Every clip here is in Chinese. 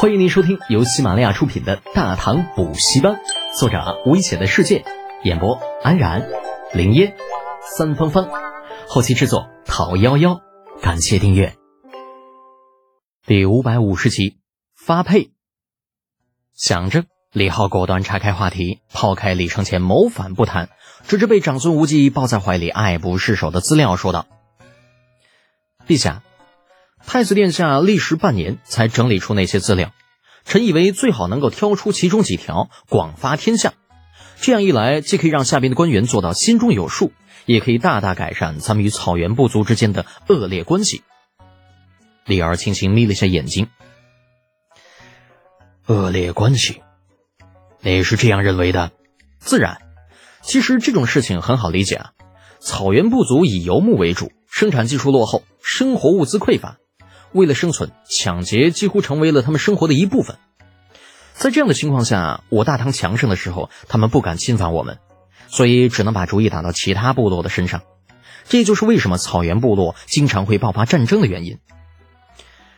欢迎您收听由喜马拉雅出品的《大唐补习班》，作者危险的世界，演播安然、林烟、三芳芳，后期制作陶幺幺。感谢订阅。第五百五十集发配。想着，李浩果断岔开话题，抛开李承前谋反不谈，指着被长孙无忌抱在怀里爱不释手的资料说道：“陛下。”太子殿下历时半年才整理出那些资料，臣以为最好能够挑出其中几条广发天下。这样一来，既可以让下边的官员做到心中有数，也可以大大改善咱们与草原部族之间的恶劣关系。李儿轻轻眯了下眼睛，恶劣关系，你是这样认为的？自然，其实这种事情很好理解啊。草原部族以游牧为主，生产技术落后，生活物资匮乏。为了生存，抢劫几乎成为了他们生活的一部分。在这样的情况下，我大唐强盛的时候，他们不敢侵犯我们，所以只能把主意打到其他部落的身上。这就是为什么草原部落经常会爆发战争的原因。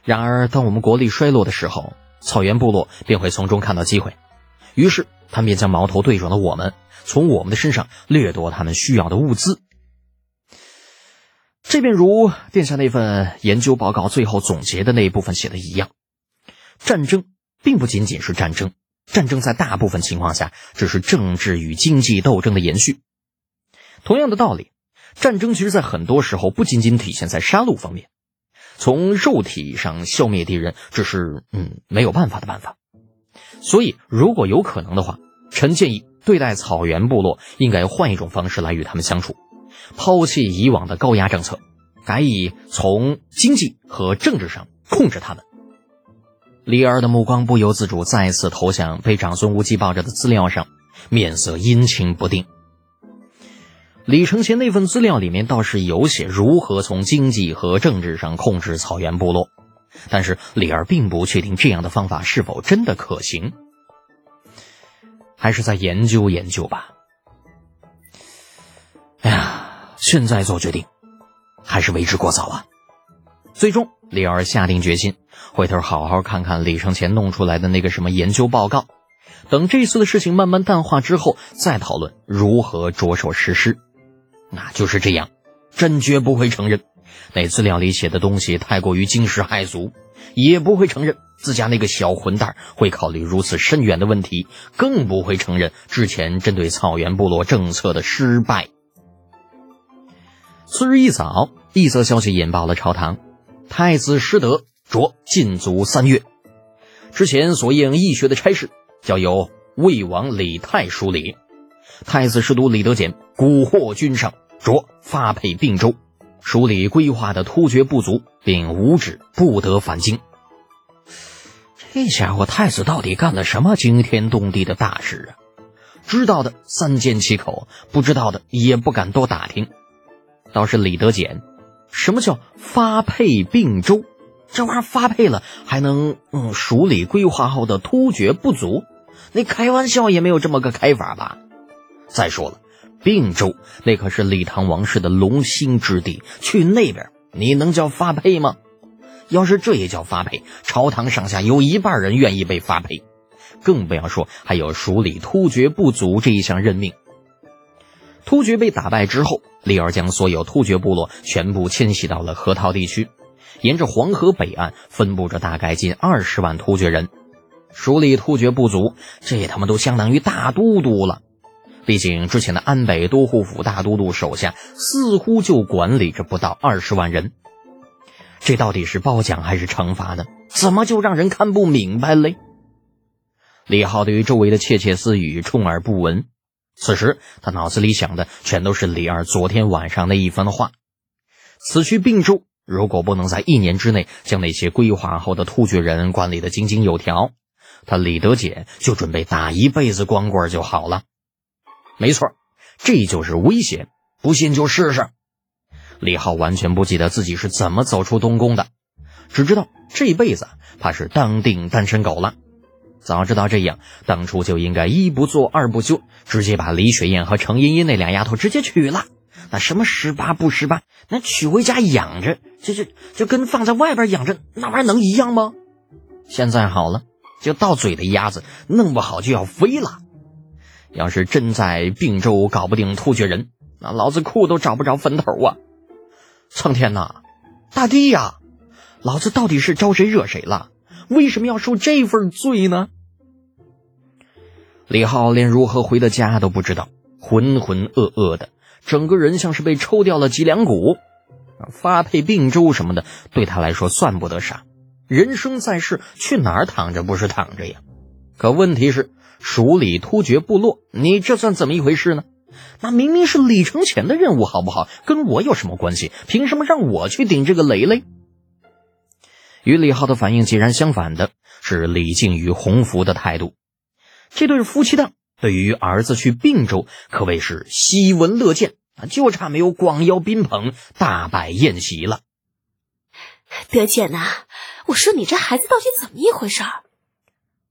然而，当我们国力衰落的时候，草原部落便会从中看到机会，于是他们便将矛头对准了我们，从我们的身上掠夺他们需要的物资。这便如殿下那份研究报告最后总结的那一部分写的一样，战争并不仅仅是战争，战争在大部分情况下只是政治与经济斗争的延续。同样的道理，战争其实在很多时候不仅仅体现在杀戮方面，从肉体上消灭敌人只是嗯没有办法的办法。所以，如果有可能的话，臣建议对待草原部落应该换一种方式来与他们相处。抛弃以往的高压政策，改以从经济和政治上控制他们。李二的目光不由自主再次投向被长孙无忌抱着的资料上，面色阴晴不定。李承前那份资料里面倒是有写如何从经济和政治上控制草原部落，但是李二并不确定这样的方法是否真的可行，还是再研究研究吧。哎呀！现在做决定，还是为之过早啊！最终，李二下定决心，回头好好看看李承前弄出来的那个什么研究报告。等这次的事情慢慢淡化之后，再讨论如何着手实施。那就是这样，朕绝不会承认那资料里写的东西太过于惊世骇俗，也不会承认自家那个小混蛋会考虑如此深远的问题，更不会承认之前针对草原部落政策的失败。次日一早，一则消息引爆了朝堂：太子失德，着禁足三月。之前所应义学的差事，交由魏王李泰梳理。太子侍都李德俭蛊惑君上，着发配并州，梳理规划的突厥部族，并无旨不得返京。这家伙太子到底干了什么惊天动地的大事啊？知道的三缄其口，不知道的也不敢多打听。倒是李德俭，什么叫发配并州？这玩意儿发配了还能嗯署理规划后的突厥部族？那开玩笑也没有这么个开法吧？再说了，并州那可是李唐王室的龙兴之地，去那边你能叫发配吗？要是这也叫发配，朝堂上下有一半人愿意被发配，更不要说还有署理突厥部族这一项任命。突厥被打败之后，李儿将所有突厥部落全部迁徙到了河套地区，沿着黄河北岸分布着大概近二十万突厥人。梳理突厥部族，这他妈都相当于大都督了。毕竟之前的安北都护府大都督手下似乎就管理着不到二十万人，这到底是褒奖还是惩罚呢？怎么就让人看不明白嘞？李浩对于周围的窃窃私语充耳不闻。此时，他脑子里想的全都是李二昨天晚上那一番话。此去并州，如果不能在一年之内将那些规划后的突厥人管理的井井有条，他李德俭就准备打一辈子光棍就好了。没错，这就是威胁。不信就试试。李浩完全不记得自己是怎么走出东宫的，只知道这辈子怕是当定单身狗了。早知道这样，当初就应该一不做二不休，直接把李雪燕和程茵茵那俩丫头直接娶了。那什么十八不十八，那娶回家养着，这这就跟放在外边养着那玩意能一样吗？现在好了，就到嘴的鸭子，弄不好就要飞了。要是真在并州搞不定突厥人，那老子哭都找不着坟头啊！苍天呐，大地呀，老子到底是招谁惹谁了？为什么要受这份罪呢？李浩连如何回的家都不知道，浑浑噩噩的，整个人像是被抽掉了脊梁骨。发配并州什么的，对他来说算不得啥。人生在世，去哪儿躺着不是躺着呀？可问题是，蜀里突厥部落，你这算怎么一回事呢？那明明是李承乾的任务，好不好？跟我有什么关系？凭什么让我去顶这个雷雷？与李浩的反应截然相反的是李靖与洪福的态度。这对夫妻档对于儿子去并州可谓是喜闻乐见啊，就差没有广邀宾朋、大摆宴席了。德简呐，我说你这孩子到底怎么一回事？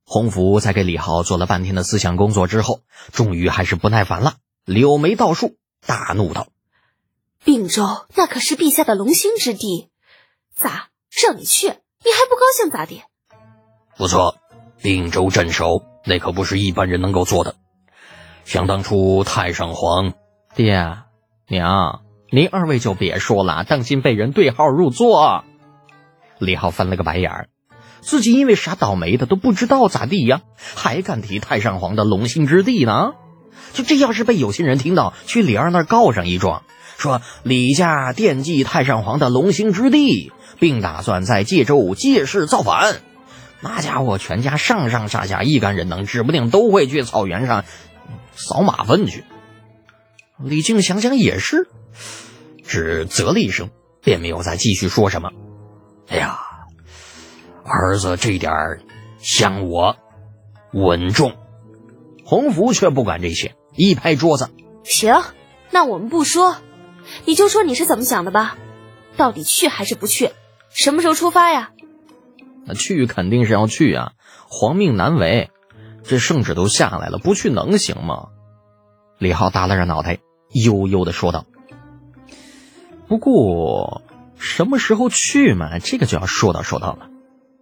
洪福在给李浩做了半天的思想工作之后，终于还是不耐烦了，柳眉倒竖，大怒道：“并州那可是陛下的龙兴之地，咋让你去，你还不高兴咋的？”不错，并州镇守那可不是一般人能够做的。想当初太上皇，爹娘，您二位就别说了，当心被人对号入座。李浩翻了个白眼儿，自己因为啥倒霉的都不知道咋地呀，还敢提太上皇的龙兴之地呢？就这要是被有心人听到，去李二那儿告上一状，说李家惦记太上皇的龙兴之地，并打算在界州借势造反，那家伙全家上上下下一干人能，指不定都会去草原上扫马粪去。李靖想想也是，只啧了一声，便没有再继续说什么。哎呀，儿子这点儿像我稳重，洪福却不管这些，一拍桌子：“行，那我们不说，你就说你是怎么想的吧？到底去还是不去？什么时候出发呀？”那去肯定是要去啊，皇命难违，这圣旨都下来了，不去能行吗？李浩耷拉着脑袋，悠悠的说道：“不过。”什么时候去嘛？这个就要说道说道了。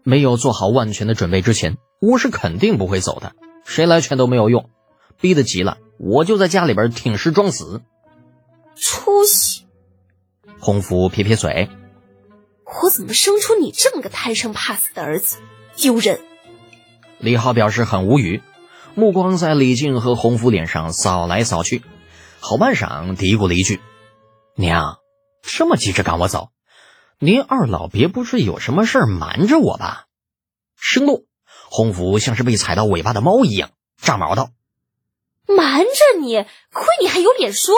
没有做好万全的准备之前，我是肯定不会走的。谁来劝都没有用，逼得急了，我就在家里边挺尸装死。出息！洪福撇撇嘴：“我怎么生出你这么个贪生怕死的儿子？丢人！”李浩表示很无语，目光在李靖和洪福脸上扫来扫去，好半晌嘀咕了一句：“娘，这么急着赶我走？”您二老别不是有什么事儿瞒着我吧？生怒，洪福像是被踩到尾巴的猫一样，炸毛道：“瞒着你，亏你还有脸说！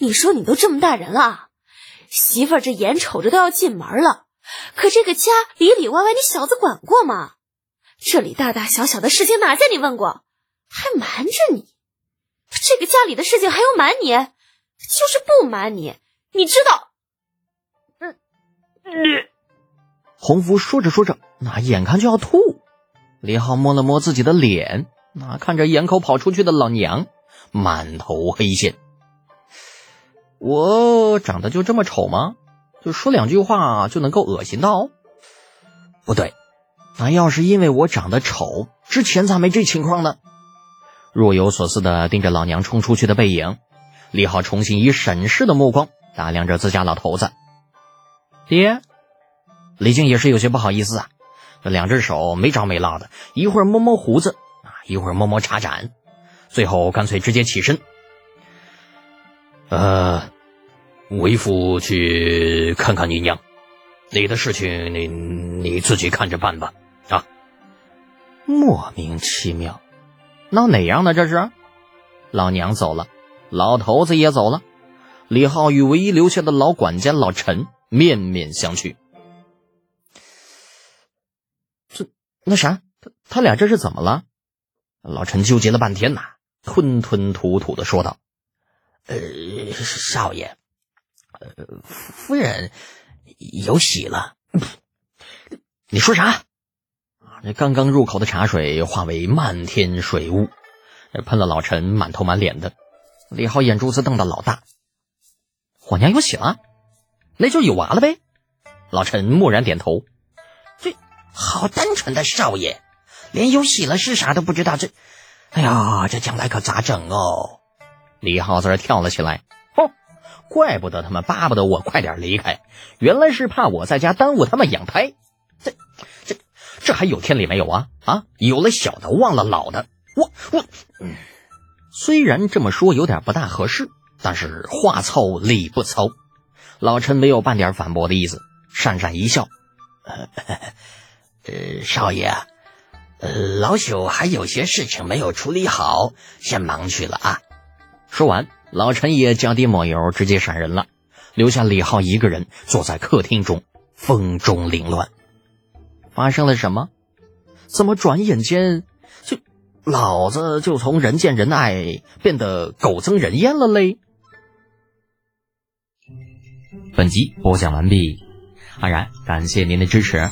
你说你都这么大人了，媳妇儿这眼瞅着都要进门了，可这个家里里外外你小子管过吗？这里大大小小的事情哪件你问过？还瞒着你？这个家里的事情还要瞒你？就是不瞒你，你知道？”嗯你，洪福说着说着，那眼看就要吐。李浩摸了摸自己的脸，那看着眼口跑出去的老娘，满头黑线。我长得就这么丑吗？就说两句话就能够恶心到？不对，那要是因为我长得丑，之前咋没这情况呢？若有所思的盯着老娘冲出去的背影，李浩重新以审视的目光打量着自家老头子。爹，李靖也是有些不好意思啊，这两只手没着没落的，一会儿摸摸胡子啊，一会儿摸摸茶盏，最后干脆直接起身。呃，为父去看看你娘，你的事情你你自己看着办吧。啊，莫名其妙，闹哪样呢？这是，老娘走了，老头子也走了，李浩与唯一留下的老管家老陈。面面相觑，这那啥，他他俩这是怎么了？老陈纠结了半天呐，吞吞吐吐的说道：“呃，少爷，呃，夫人有喜了。你说啥？啊，这刚刚入口的茶水化为漫天水雾，喷了老陈满头满脸的。李浩眼珠子瞪得老大，我娘有喜了。那就有娃了呗。老陈蓦然点头，这好单纯的少爷，连有喜了是啥都不知道，这，哎呀，这将来可咋整哦？李浩在这跳了起来，哼，怪不得他们巴不得我快点离开，原来是怕我在家耽误他们养胎。这、这、这还有天理没有啊？啊，有了小的忘了老的，我、我，嗯，虽然这么说有点不大合适，但是话糙理不糙。老陈没有半点反驳的意思，讪讪一笑。呃，少爷，呃，老朽还有些事情没有处理好，先忙去了啊。说完，老陈也脚底抹油，直接闪人了，留下李浩一个人坐在客厅中，风中凌乱。发生了什么？怎么转眼间就老子就从人见人爱变得狗憎人厌了嘞？本集播讲完毕，安然感谢您的支持。